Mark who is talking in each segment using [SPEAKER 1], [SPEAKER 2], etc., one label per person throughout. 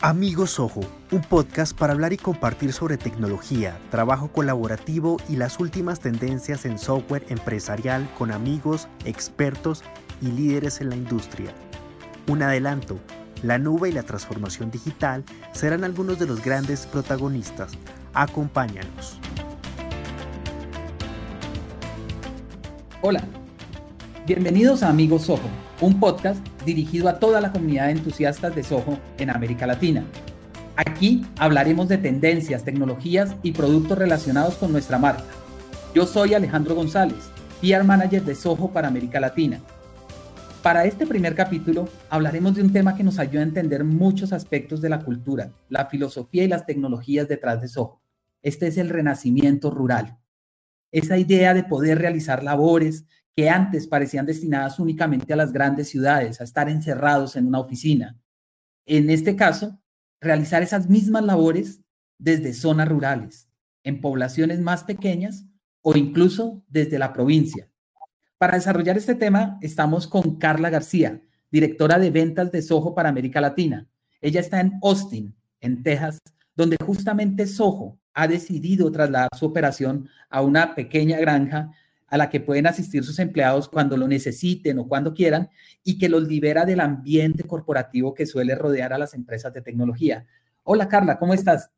[SPEAKER 1] Amigos Ojo, un podcast para hablar y compartir sobre tecnología, trabajo colaborativo y las últimas tendencias en software empresarial con amigos, expertos y líderes en la industria. Un adelanto, la nube y la transformación digital serán algunos de los grandes protagonistas. Acompáñanos.
[SPEAKER 2] Hola, bienvenidos a Amigos Ojo, un podcast dirigido a toda la comunidad de entusiastas de Soho en América Latina. Aquí hablaremos de tendencias, tecnologías y productos relacionados con nuestra marca. Yo soy Alejandro González, PR Manager de Soho para América Latina. Para este primer capítulo hablaremos de un tema que nos ayuda a entender muchos aspectos de la cultura, la filosofía y las tecnologías detrás de Soho. Este es el renacimiento rural. Esa idea de poder realizar labores que antes parecían destinadas únicamente a las grandes ciudades, a estar encerrados en una oficina. En este caso, realizar esas mismas labores desde zonas rurales, en poblaciones más pequeñas o incluso desde la provincia. Para desarrollar este tema estamos con Carla García, directora de ventas de Soho para América Latina. Ella está en Austin, en Texas, donde justamente Soho ha decidido trasladar su operación a una pequeña granja a la que pueden asistir sus empleados cuando lo necesiten o cuando quieran y que los libera del ambiente corporativo que suele rodear a las empresas de tecnología. Hola Carla, ¿cómo estás?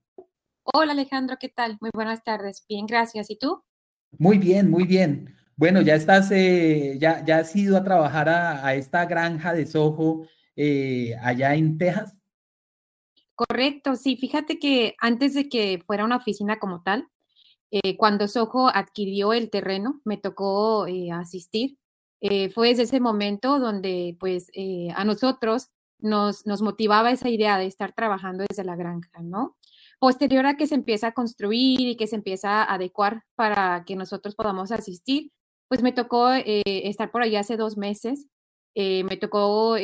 [SPEAKER 3] Hola Alejandro, ¿qué tal? Muy buenas tardes. Bien, gracias. ¿Y tú?
[SPEAKER 2] Muy bien, muy bien. Bueno, ya estás, eh, ya, ya has ido a trabajar a, esta granja de Soho eh, allá en Texas.
[SPEAKER 3] Correcto, sí. Fíjate que antes de que fuera una oficina como tal, eh, cuando Soho adquirió el terreno, me tocó eh, asistir. Eh, fue desde ese momento donde pues a nosotros nos, nos motivaba esa idea de estar trabajando desde la granja, ¿no? Posterior a que se empieza a construir y que se empieza a adecuar para que nosotros podamos asistir, pues me tocó estar por allá hace dos meses. me tocó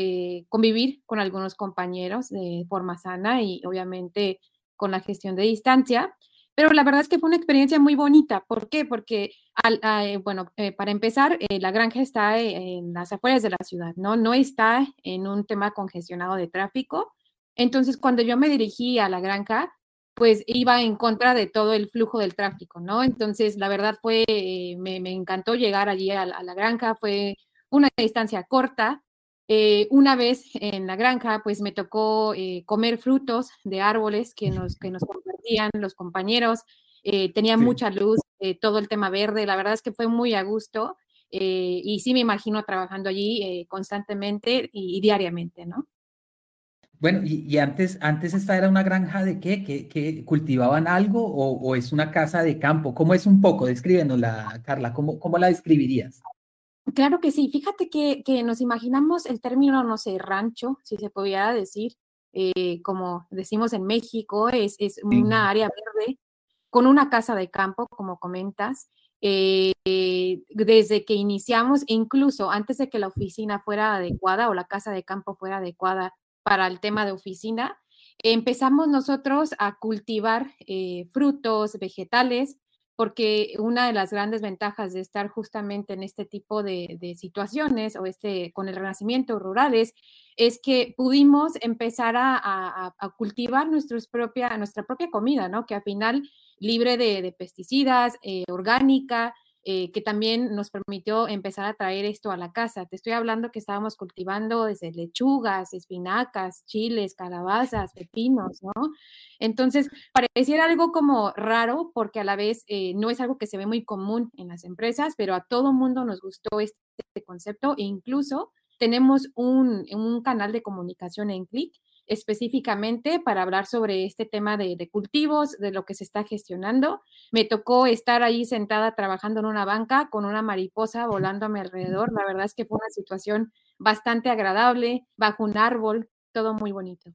[SPEAKER 3] convivir con algunos compañeros de forma sana y obviamente con la gestión de distancia. Pero la verdad es que fue una experiencia muy bonita. ¿Por qué? Porque, eh, bueno, eh, para empezar, eh, la granja está en las afueras de la ciudad, ¿no? No está en un tema congestionado de tráfico. Entonces, cuando yo me dirigí a la granja, pues iba en contra de todo el flujo del tráfico, ¿no? Entonces, la verdad fue, me, encantó llegar allí a, la granja, fue una distancia corta. una vez en la granja, pues me tocó comer frutos de árboles que nos, que nos los compañeros, eh, tenía mucha luz, eh, todo el tema verde, la verdad es que fue muy a gusto eh, y sí me imagino trabajando allí constantemente y, diariamente, ¿no?
[SPEAKER 2] Bueno, y, antes, antes esta era una granja de qué, que, cultivaban algo o, es una casa de campo, ¿cómo es un poco? Descríbenosla, Carla, ¿cómo, cómo la describirías?
[SPEAKER 3] Claro que sí, fíjate que, que, nos imaginamos el término, no sé, rancho, si se pudiera decir, eh, como decimos en México, es, es una área verde con una casa de campo, como comentas. Eh, desde que iniciamos, incluso antes de que la oficina fuera adecuada o la casa de campo fuera adecuada para el tema de oficina, empezamos nosotros a cultivar eh, frutos, vegetales, porque una de las grandes ventajas de estar justamente en este tipo de, situaciones o este con el renacimiento rurales es que pudimos empezar a, cultivar propia, nuestra propia comida, ¿no? Que al final libre de, pesticidas, eh, orgánica, eh, que también nos permitió empezar a traer esto a la casa. Te estoy hablando que estábamos cultivando desde lechugas, espinacas, chiles, calabazas, pepinos, ¿no? Entonces, pareciera algo como raro porque a la vez eh, no es algo que se ve muy común en las empresas, pero a todo mundo nos gustó este, concepto e incluso tenemos un, un canal de comunicación en Click específicamente para hablar sobre este tema de, cultivos, de lo que se está gestionando. Me tocó estar ahí sentada trabajando en una banca con una mariposa volando a mi alrededor. La verdad es que fue una situación bastante agradable, bajo un árbol, todo muy bonito.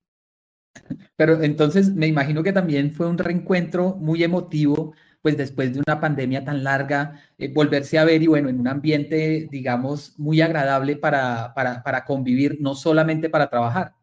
[SPEAKER 2] Pero entonces me imagino que también fue un reencuentro muy emotivo, pues después de una pandemia tan larga, eh, volverse a ver y bueno, en un ambiente, digamos, muy agradable para, para, para convivir, no solamente para trabajar.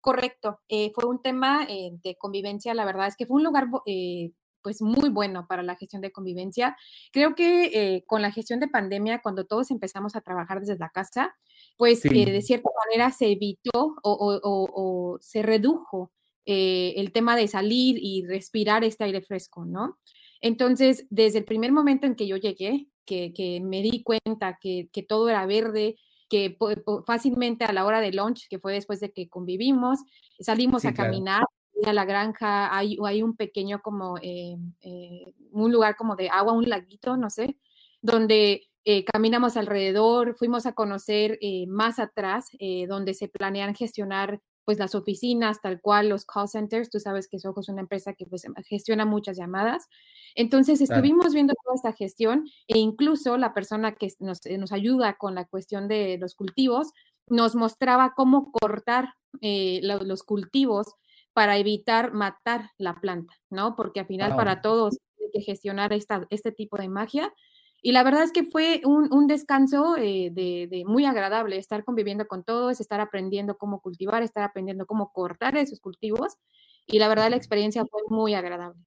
[SPEAKER 3] Correcto, eh, fue un tema eh, de convivencia, la verdad es que fue un lugar eh, pues muy bueno para la gestión de convivencia. Creo que con la gestión de pandemia, cuando todos empezamos a trabajar desde la casa, pues de cierta manera se evitó o, se redujo el tema de salir y respirar este aire fresco, ¿no? Entonces, desde el primer momento en que yo llegué, que, me di cuenta que, todo era verde, que fácilmente a la hora de lunch, que fue después de que convivimos, salimos a caminar a la granja, hay, hay un pequeño como, eh, eh, un lugar como de agua, un laguito, no sé, donde eh, caminamos alrededor, fuimos a conocer más atrás, donde se planean gestionar pues las oficinas, tal cual los call centers, tú sabes que Soho es una empresa que pues, gestiona muchas llamadas. Entonces estuvimos viendo toda esta gestión e incluso la persona que nos, eh, nos, ayuda con la cuestión de los cultivos nos mostraba cómo cortar eh, los cultivos para evitar matar la planta, ¿no? Porque al final para todos hay que gestionar esta, este tipo de magia y la verdad es que fue un, descanso eh, de, muy agradable estar conviviendo con todos, estar aprendiendo cómo cultivar, estar aprendiendo cómo cortar esos cultivos. Y la verdad la experiencia fue muy agradable.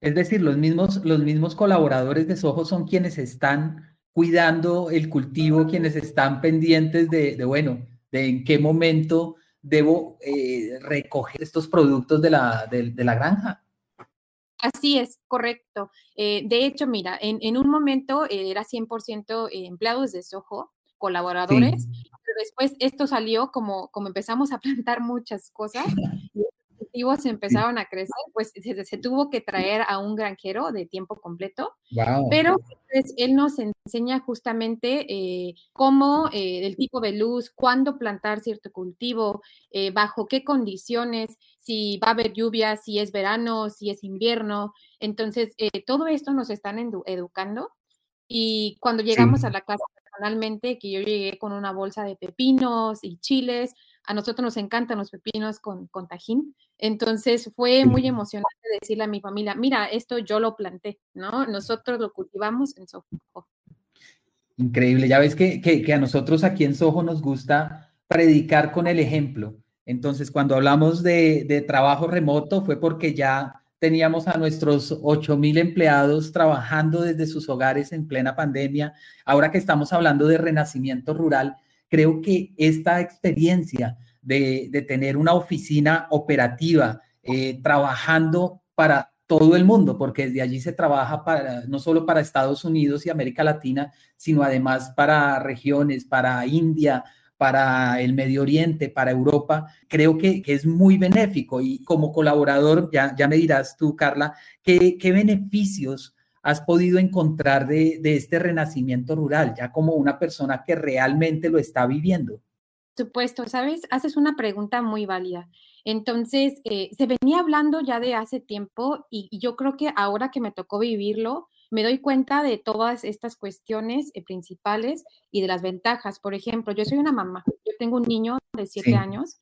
[SPEAKER 2] Es decir, los mismos, los mismos colaboradores de Soho son quienes están cuidando el cultivo, quienes están pendientes de, bueno, de en qué momento debo eh, recoger estos productos de la, de la granja.
[SPEAKER 3] Así es, correcto. Eh, de hecho, mira, en, un momento eh, era 100% empleados de Soho, colaboradores, pero después esto salió como, como empezamos a plantar muchas cosas, cultivos empezaron a crecer, pues se, tuvo que traer a un granjero de tiempo completo. Pero pues, él nos enseña justamente eh, cómo, eh, el tipo de luz, cuándo plantar cierto cultivo, eh, bajo qué condiciones, si va a haber lluvia, si es verano, si es invierno. Entonces, todo esto nos están educando. Y cuando llegamos a la casa personalmente, que yo llegué con una bolsa de pepinos y chiles, a nosotros nos encantan los pepinos con, con tajín. Entonces fue muy emocionante decirle a mi familia, mira, esto yo lo planté, ¿no? Nosotros lo cultivamos en Soho.
[SPEAKER 2] Increíble, ya ves que, que, a nosotros aquí en Soho nos gusta predicar con el ejemplo. Entonces, cuando hablamos de, de trabajo remoto fue porque ya teníamos a nuestros 8 mil empleados trabajando desde sus hogares en plena pandemia. Ahora que estamos hablando de renacimiento rural, creo que esta experiencia de, tener una oficina operativa eh, trabajando para todo el mundo, porque desde allí se trabaja para, no solo para Estados Unidos y América Latina, sino además para regiones, para India, para el Medio Oriente, para Europa, creo que, es muy benéfico. Y como colaborador, ya, ya me dirás tú, Carla, ¿qué, qué beneficios has podido encontrar de, este renacimiento rural, ya como una persona que realmente lo está viviendo?
[SPEAKER 3] supuesto, ¿sabes? Haces una pregunta muy válida. Entonces, eh, se venía hablando ya de hace tiempo y, yo creo que ahora que me tocó vivirlo, me doy cuenta de todas estas cuestiones eh, principales y de las ventajas. Por ejemplo, yo soy una mamá, yo tengo un niño de siete años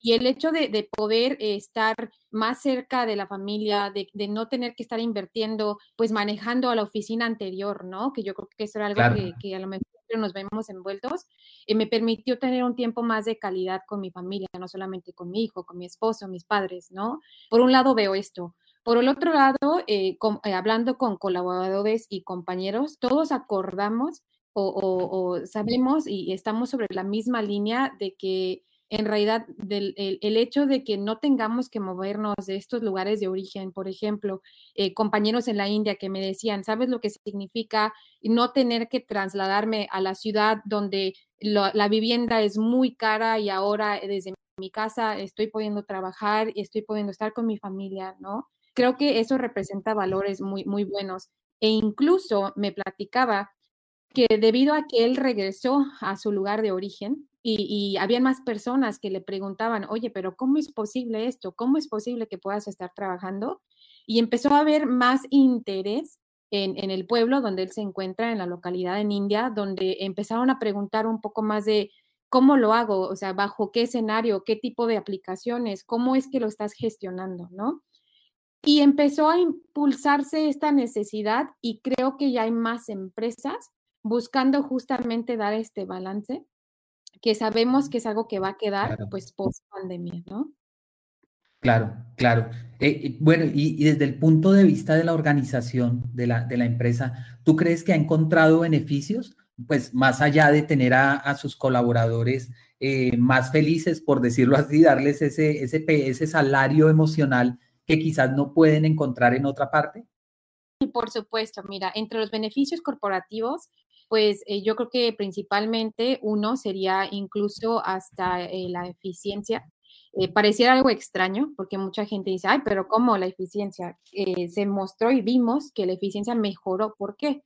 [SPEAKER 3] y el hecho de, poder estar más cerca de la familia, de, no tener que estar invirtiendo, pues manejando a la oficina anterior, ¿no? Que yo creo que eso era algo que, a lo mejor nos vemos envueltos, eh, me permitió tener un tiempo más de calidad con mi familia, no solamente con mi hijo, con mi esposo, mis padres, ¿no? Por un lado veo esto. Por el otro lado, eh, eh, hablando con colaboradores y compañeros, todos acordamos o sabemos y estamos sobre la misma línea de que en realidad el, hecho de que no tengamos que movernos de estos lugares de origen, por ejemplo, eh, compañeros en la India que me decían, ¿sabes lo que significa no tener que trasladarme a la ciudad donde la vivienda es muy cara y ahora desde mi casa estoy pudiendo trabajar y estoy pudiendo estar con mi familia, ¿no? Creo que eso representa valores muy, muy buenos. E incluso me platicaba que debido a que él regresó a su lugar de origen, y, había más personas que le preguntaban, oye, pero ¿cómo es posible esto? ¿Cómo es posible que puedas estar trabajando? Y empezó a haber más interés en, el pueblo donde él se encuentra, en la localidad en India, donde empezaron a preguntar un poco más de cómo lo hago, o sea, bajo qué escenario, qué tipo de aplicaciones, cómo es que lo estás gestionando, ¿no? Y empezó a impulsarse esta necesidad y creo que ya hay más empresas buscando justamente dar este balance que sabemos que es algo que va a quedar pues post pandemia, ¿no?
[SPEAKER 2] Claro, claro. Eh, eh, bueno, y, desde el punto de vista de la organización de la, de la empresa, ¿tú crees que ha encontrado beneficios? pues más allá de tener a, sus colaboradores eh, más felices, por decirlo así, darles ese, ese, ese salario emocional que quizás no pueden encontrar en otra parte?
[SPEAKER 3] Y por supuesto, mira, entre los beneficios corporativos, pues eh, yo creo que principalmente uno sería incluso hasta eh, la eficiencia. pareciera algo extraño porque mucha gente dice, ay, pero ¿cómo la eficiencia? se mostró y vimos que la eficiencia mejoró. ¿Por qué?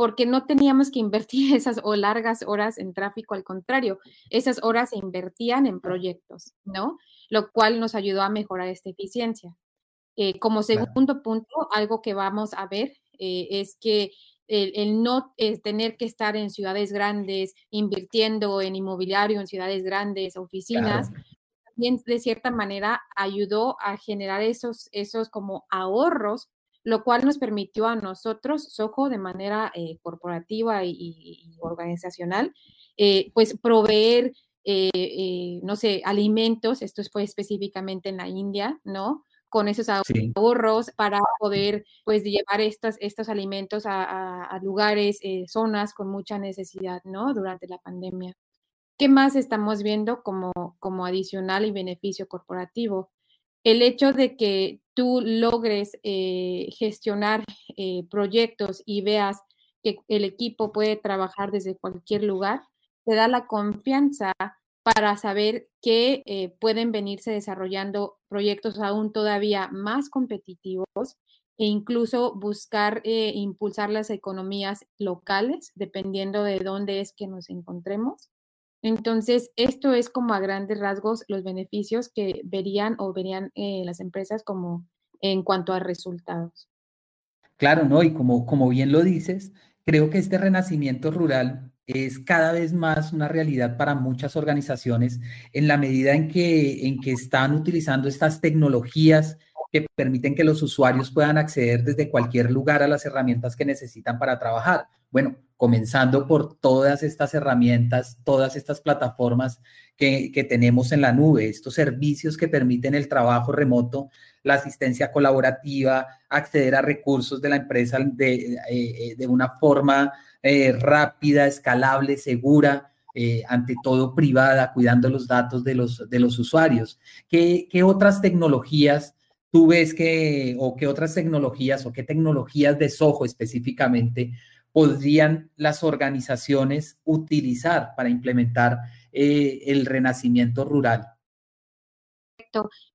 [SPEAKER 3] porque no teníamos que invertir esas o largas horas en tráfico, al contrario, esas horas se invertían en proyectos, ¿no? Lo cual nos ayudó a mejorar esta eficiencia. Eh, como segundo punto, algo que vamos a ver eh, es que el, no eh, tener que estar en ciudades grandes, invirtiendo en inmobiliario en ciudades grandes, oficinas, también de cierta manera ayudó a generar esos, esos como ahorros lo cual nos permitió a nosotros, Soho, de manera eh, corporativa y, organizacional, eh, pues proveer, eh, no sé, alimentos, esto fue específicamente en la India, ¿no? Con esos ahorros para poder, pues, llevar estos, estos alimentos a, lugares, zonas con mucha necesidad, ¿no? Durante la pandemia. ¿Qué más estamos viendo como, como adicional y beneficio corporativo? el hecho de que tú logres eh, gestionar eh, proyectos y veas que el equipo puede trabajar desde cualquier lugar, te da la confianza para saber que eh, pueden venirse desarrollando proyectos aún todavía más competitivos e incluso buscar impulsar las economías locales, dependiendo de dónde es que nos encontremos. Entonces, esto es como a grandes rasgos los beneficios que verían o verían eh, las empresas como en cuanto a resultados.
[SPEAKER 2] Claro, ¿no? Y como, como bien lo dices, creo que este renacimiento rural es cada vez más una realidad para muchas organizaciones en la medida en que, en que están utilizando estas tecnologías que permiten que los usuarios puedan acceder desde cualquier lugar a las herramientas que necesitan para trabajar. Bueno, comenzando por todas estas herramientas, todas estas plataformas que, tenemos en la nube, estos servicios que permiten el trabajo remoto, la asistencia colaborativa, acceder a recursos de la empresa de, eh, eh, una forma eh, rápida, escalable, segura. ante todo privada, cuidando los datos de los, de los usuarios. ¿Qué, ¿Qué otras tecnologías tú ves que, o qué otras tecnologías, o qué tecnologías de Soho específicamente podrían las organizaciones utilizar para implementar eh, el renacimiento rural?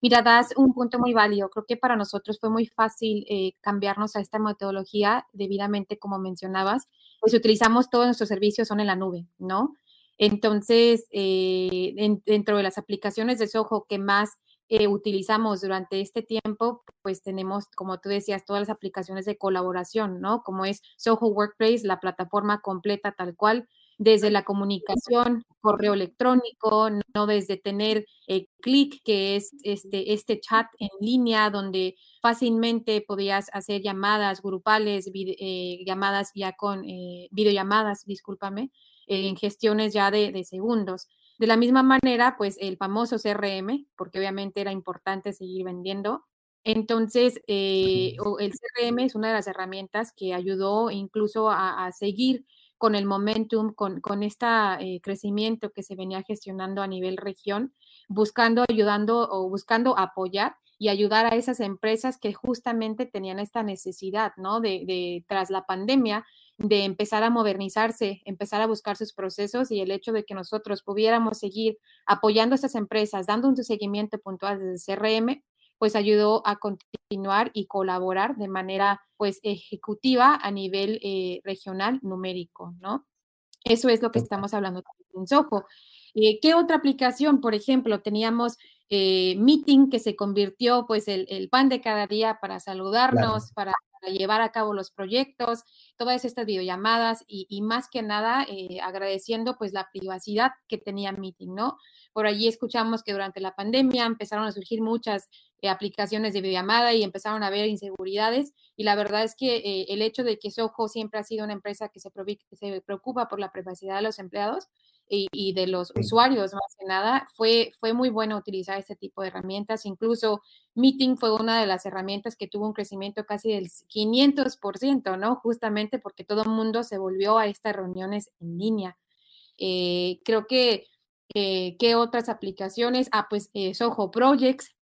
[SPEAKER 3] Mira, das un punto muy válido. Creo que para nosotros fue muy fácil eh, cambiarnos a esta metodología debidamente, como mencionabas, pues utilizamos todos nuestros servicios son en la nube, ¿no? Entonces, eh, dentro de las aplicaciones de Soho que más eh, utilizamos durante este tiempo, pues tenemos, como tú decías, todas las aplicaciones de colaboración, ¿no? Como es Soho Workplace, la plataforma completa tal cual, desde la comunicación, correo electrónico, no desde tener eh, clic, que es este, este chat en línea donde fácilmente podías hacer llamadas grupales, eh, llamadas ya con videollamadas, discúlpame, en gestiones ya de, de segundos. De la misma manera, pues el famoso CRM, porque obviamente era importante seguir vendiendo. Entonces, eh, el CRM es una de las herramientas que ayudó incluso a, seguir con el momentum, con, con este crecimiento que se venía gestionando a nivel región, buscando, ayudando o buscando apoyar y ayudar a esas empresas que justamente tenían esta necesidad, ¿no? De, de tras la pandemia, de empezar a modernizarse, empezar a buscar sus procesos y el hecho de que nosotros pudiéramos seguir apoyando a estas empresas, dando un seguimiento puntual desde CRM, pues ayudó a continuar y colaborar de manera pues ejecutiva a nivel eh, regional numérico, ¿no? Eso es lo que estamos hablando en Soho. Eh, ¿Qué otra aplicación? Por ejemplo, teníamos eh, Meeting que se convirtió pues el, pan de cada día para saludarnos, para llevar a cabo los proyectos, todas estas videollamadas y, más que nada eh, agradeciendo pues la privacidad que tenía Meeting, ¿no? Por allí escuchamos que durante la pandemia empezaron a surgir muchas eh, aplicaciones de videollamada y empezaron a haber inseguridades y la verdad es que eh, el hecho de que Soho siempre ha sido una empresa que se, se preocupa por la privacidad de los empleados, y, de los usuarios más que nada, fue, fue muy bueno utilizar este tipo de herramientas. Incluso Meeting fue una de las herramientas que tuvo un crecimiento casi del 500%, ¿no? Justamente porque todo el mundo se volvió a estas reuniones en línea. Eh, creo que, eh, ¿qué otras aplicaciones? Ah, pues eh, Soho Projects,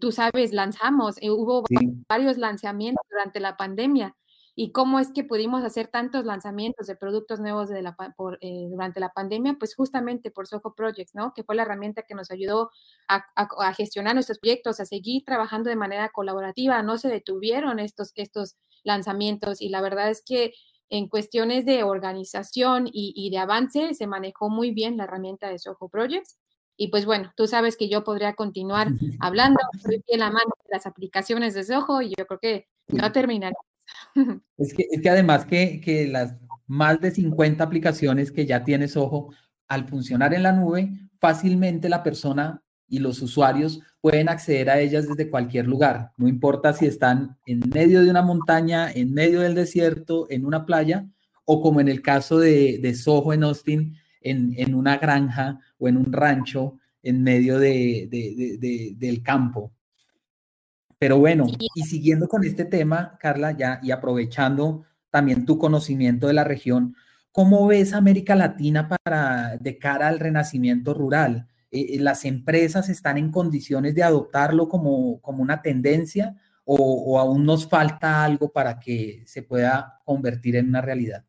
[SPEAKER 3] tú sabes, lanzamos, hubo varios lanzamientos durante la pandemia y cómo es que pudimos hacer tantos lanzamientos de productos nuevos de la, eh, durante la pandemia, pues justamente por Soho Projects, ¿no? Que fue la herramienta que nos ayudó a, gestionar nuestros proyectos, a seguir trabajando de manera colaborativa. No se detuvieron estos, estos lanzamientos y la verdad es que en cuestiones de organización y, de avance se manejó muy bien la herramienta de Soho Projects. Y pues bueno, tú sabes que yo podría continuar hablando, soy bien amante de las aplicaciones de Soho y yo creo que no terminaré
[SPEAKER 2] Es que, además que, las más de 50 aplicaciones que ya tienes ojo, al funcionar en la nube, fácilmente la persona y los usuarios pueden acceder a ellas desde cualquier lugar. No importa si están en medio de una montaña, en medio del desierto, en una playa, o como en el caso de, de Soho en Austin, en, una granja o en un rancho en medio de, del campo. Pero bueno, y siguiendo con este tema, Carla, ya y aprovechando también tu conocimiento de la región, ¿cómo ves América Latina para de cara al renacimiento rural? Eh, eh, ¿Las empresas están en condiciones de adoptarlo como, como una tendencia o, aún nos falta algo para que se pueda convertir en una realidad?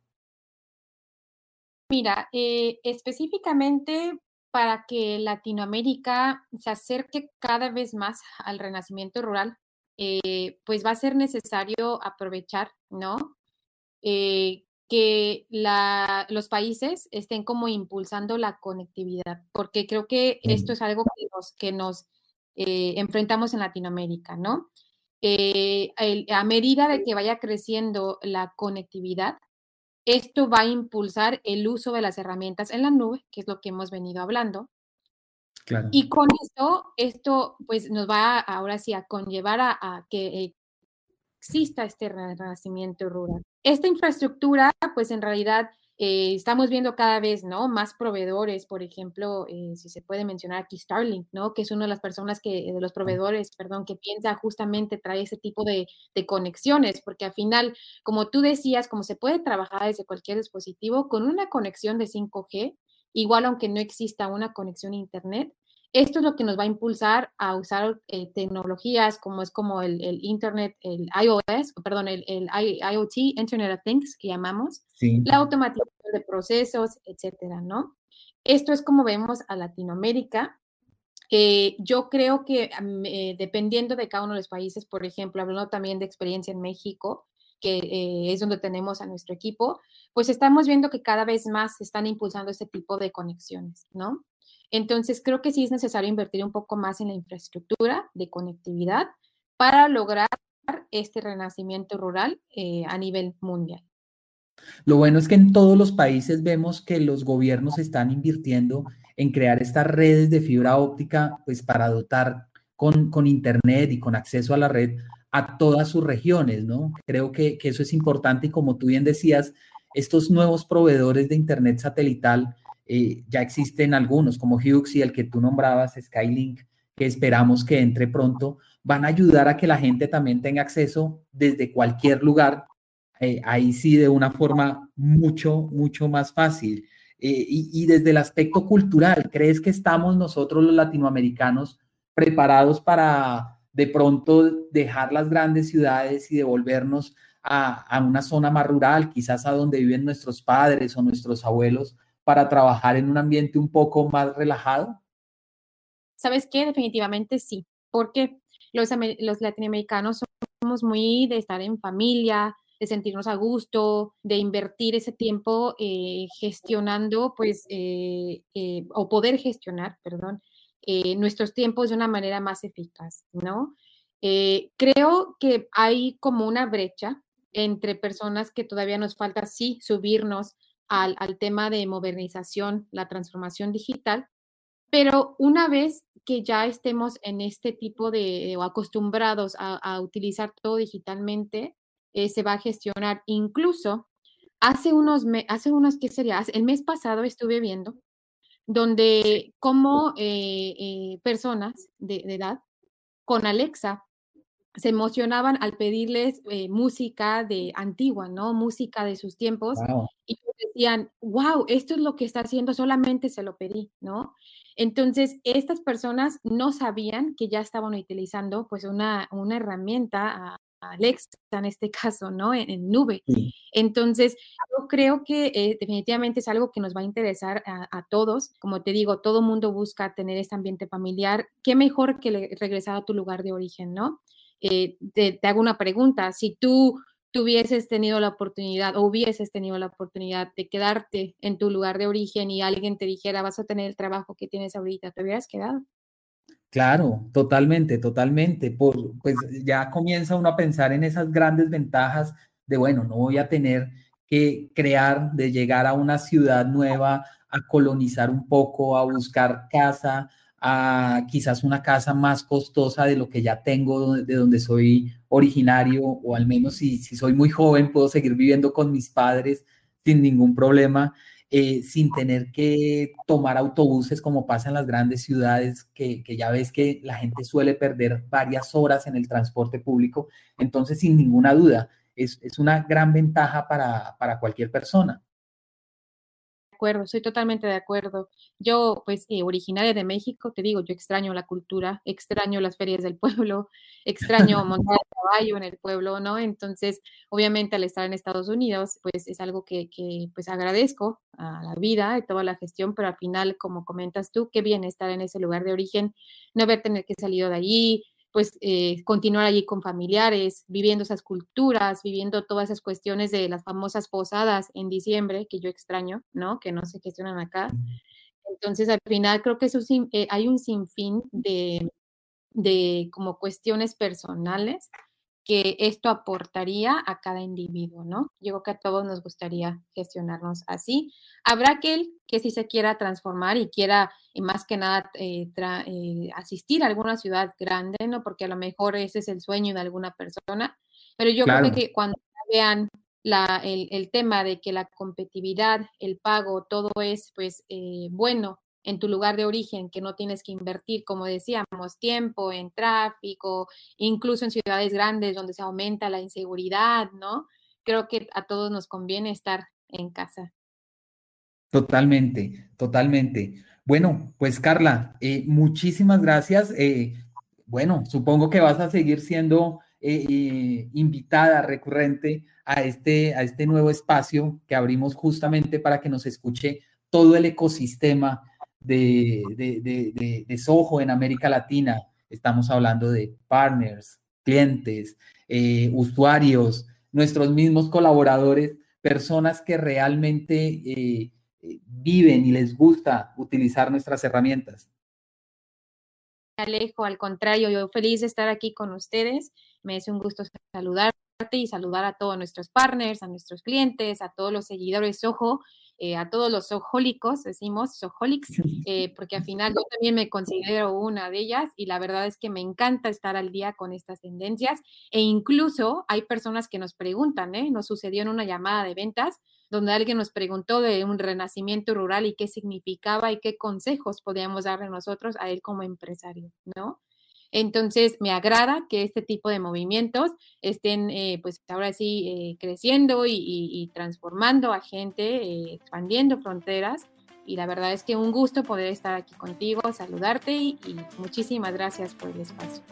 [SPEAKER 3] Mira, eh, específicamente para que Latinoamérica se acerque cada vez más al renacimiento rural, eh, pues va a ser necesario aprovechar, ¿no? Eh, que los países estén como impulsando la conectividad, porque creo que esto es algo que nos, que nos eh, enfrentamos en Latinoamérica, ¿no? a medida de que vaya creciendo la conectividad, esto va a impulsar el uso de las herramientas en la nube, que es lo que hemos venido hablando. Y con esto, esto pues nos va ahora sí a conllevar a, que exista este renacimiento rural. Esta infraestructura, pues en realidad eh, estamos viendo cada vez, ¿no? Más proveedores, por ejemplo, eh, si se puede mencionar aquí Starlink, ¿no? Que es una de las personas que, de los proveedores, perdón, que piensa justamente traer ese tipo de, de conexiones, porque al final, como tú decías, como se puede trabajar desde cualquier dispositivo, con una conexión de 5G, igual aunque no exista una conexión a Internet, esto es lo que nos va a impulsar a usar eh, tecnologías como es como el, Internet, el iOS, perdón, el, IoT, Internet of Things, que llamamos, la automatización de procesos, etcétera, ¿no? Esto es como vemos a Latinoamérica. Eh, yo creo que eh, dependiendo de cada uno de los países, por ejemplo, hablando también de experiencia en México, que es donde tenemos a nuestro equipo, pues estamos viendo que cada vez más se están impulsando este tipo de conexiones, ¿no? Entonces, creo que sí es necesario invertir un poco más en la infraestructura de conectividad para lograr este renacimiento rural eh, a nivel mundial.
[SPEAKER 2] Lo bueno es que en todos los países vemos que los gobiernos están invirtiendo en crear estas redes de fibra óptica, pues para dotar con, con Internet y con acceso a la red a todas sus regiones, ¿no? Creo que, que eso es importante y como tú bien decías, estos nuevos proveedores de Internet satelital eh, ya existen algunos como Hughes y el que tú nombrabas, Skylink, que esperamos que entre pronto, van a ayudar a que la gente también tenga acceso desde cualquier lugar, eh, ahí sí de una forma mucho, mucho más fácil. Eh, y, y, desde el aspecto cultural, ¿crees que estamos nosotros los latinoamericanos preparados para de pronto dejar las grandes ciudades y devolvernos a, a una zona más rural, quizás a donde viven nuestros padres o nuestros abuelos, para trabajar en un ambiente un poco más relajado?
[SPEAKER 3] ¿Sabes qué? Definitivamente sí, porque los, los latinoamericanos somos muy de estar en familia, de sentirnos a gusto, de invertir ese tiempo eh, gestionando, pues, eh, eh, o poder gestionar, perdón, nuestros tiempos de una manera más eficaz, ¿no? creo que hay como una brecha entre personas que todavía nos falta, sí, subirnos al, tema de modernización, la transformación digital, pero una vez que ya estemos en este tipo de, o acostumbrados a, utilizar todo digitalmente, eh, se va a gestionar. Incluso hace unos, hace unos, ¿qué sería? El mes pasado estuve viendo donde como eh, eh, personas de, edad con Alexa se emocionaban al pedirles eh, música de antigua, ¿no? Música de sus tiempos. Y decían, wow, esto es lo que está haciendo, solamente se lo pedí, ¿no? Entonces, estas personas no sabían que ya estaban utilizando pues una, una herramienta Alexa en este caso, ¿no? En, nube. Entonces, yo creo que eh, definitivamente es algo que nos va a interesar a, todos. Como te digo, todo mundo busca tener este ambiente familiar. ¿Qué mejor que regresar a tu lugar de origen, ¿no? Eh, te, te, hago una pregunta. Si tú tuvieses tenido la oportunidad o hubieses tenido la oportunidad de quedarte en tu lugar de origen y alguien te dijera vas a tener el trabajo que tienes ahorita, ¿te hubieras quedado?
[SPEAKER 2] Claro, totalmente, totalmente. Por, pues ya comienza uno a pensar en esas grandes ventajas de, bueno, no voy a tener que crear, de llegar a una ciudad nueva, a colonizar un poco, a buscar casa, a quizás una casa más costosa de lo que ya tengo, de donde soy originario, o al menos si, si soy muy joven, puedo seguir viviendo con mis padres sin ningún problema. Eh, sin tener que tomar autobuses como pasa en las grandes ciudades, que, ya ves que la gente suele perder varias horas en el transporte público. Entonces, sin ninguna duda, es, una gran ventaja para, para cualquier persona
[SPEAKER 3] acuerdo, soy totalmente de acuerdo. Yo, pues, eh, originaria de México, te digo, yo extraño la cultura, extraño las ferias del pueblo, extraño montar a caballo en el pueblo, ¿no? Entonces, obviamente, al estar en Estados Unidos, pues, es algo que, que pues, agradezco a la vida y toda la gestión, pero al final, como comentas tú, qué bien estar en ese lugar de origen, no haber tener que salir de allí, pues eh, continuar allí con familiares, viviendo esas culturas, viviendo todas esas cuestiones de las famosas posadas en diciembre, que yo extraño, ¿no? Que no se gestionan acá. Entonces, al final creo que eso, eh, hay un sinfín de, de como cuestiones personales que esto aportaría a cada individuo, ¿no? Yo creo que a todos nos gustaría gestionarnos así. Habrá aquel que si se quiera transformar y quiera, y más que nada, eh, eh, asistir a alguna ciudad grande, ¿no? Porque a lo mejor ese es el sueño de alguna persona, pero yo creo que cuando vean la, el, tema de que la competitividad, el pago, todo es pues eh, bueno en tu lugar de origen, que no tienes que invertir, como decíamos, tiempo en tráfico, incluso en ciudades grandes donde se aumenta la inseguridad, ¿no? Creo que a todos nos conviene estar en casa.
[SPEAKER 2] Totalmente, totalmente. Bueno, pues Carla, eh, muchísimas gracias. Eh, bueno, supongo que vas a seguir siendo eh, invitada recurrente a este, a este nuevo espacio que abrimos justamente para que nos escuche todo el ecosistema de, de, de, Soho en América Latina. Estamos hablando de partners, clientes, eh, usuarios, nuestros mismos colaboradores, personas que realmente eh, eh, viven y les gusta utilizar nuestras herramientas.
[SPEAKER 3] Alejo, al contrario, yo feliz de estar aquí con ustedes. Me es un gusto saludarte y saludar a todos nuestros partners, a nuestros clientes, a todos los seguidores Soho eh, a todos los sojólicos, decimos soholics, eh, porque al final yo también me considero una de ellas y la verdad es que me encanta estar al día con estas tendencias e incluso hay personas que nos preguntan, ¿eh? nos sucedió en una llamada de ventas donde alguien nos preguntó de un renacimiento rural y qué significaba y qué consejos podíamos darle nosotros a él como empresario, ¿no? Entonces, me agrada que este tipo de movimientos estén, eh, pues ahora sí, eh, creciendo y, transformando a gente, eh, expandiendo fronteras. Y la verdad es que un gusto poder estar aquí contigo, saludarte y, muchísimas gracias por el espacio.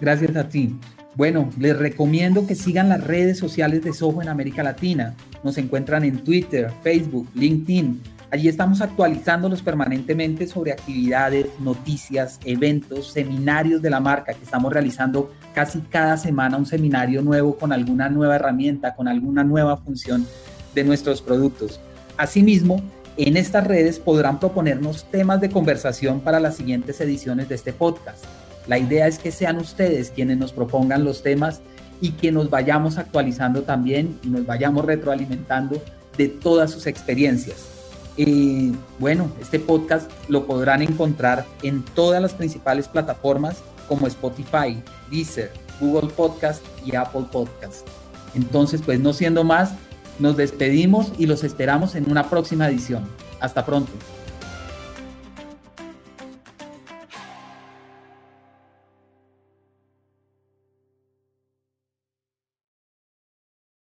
[SPEAKER 2] Gracias a ti. Bueno, les recomiendo que sigan las redes sociales de Soho en América Latina. Nos encuentran en Twitter, Facebook, LinkedIn Allí estamos actualizándolos permanentemente sobre actividades, noticias, eventos, seminarios de la marca que estamos realizando casi cada semana un seminario nuevo con alguna nueva herramienta, con alguna nueva función de nuestros productos. Asimismo, en estas redes podrán proponernos temas de conversación para las siguientes ediciones de este podcast. La idea es que sean ustedes quienes nos propongan los temas y que nos vayamos actualizando también y nos vayamos retroalimentando de todas sus experiencias. Y bueno, este podcast lo podrán encontrar en todas las principales plataformas como Spotify, Deezer, Google Podcast y Apple Podcast. Entonces, pues no siendo más, nos despedimos y los esperamos en una próxima edición. Hasta pronto.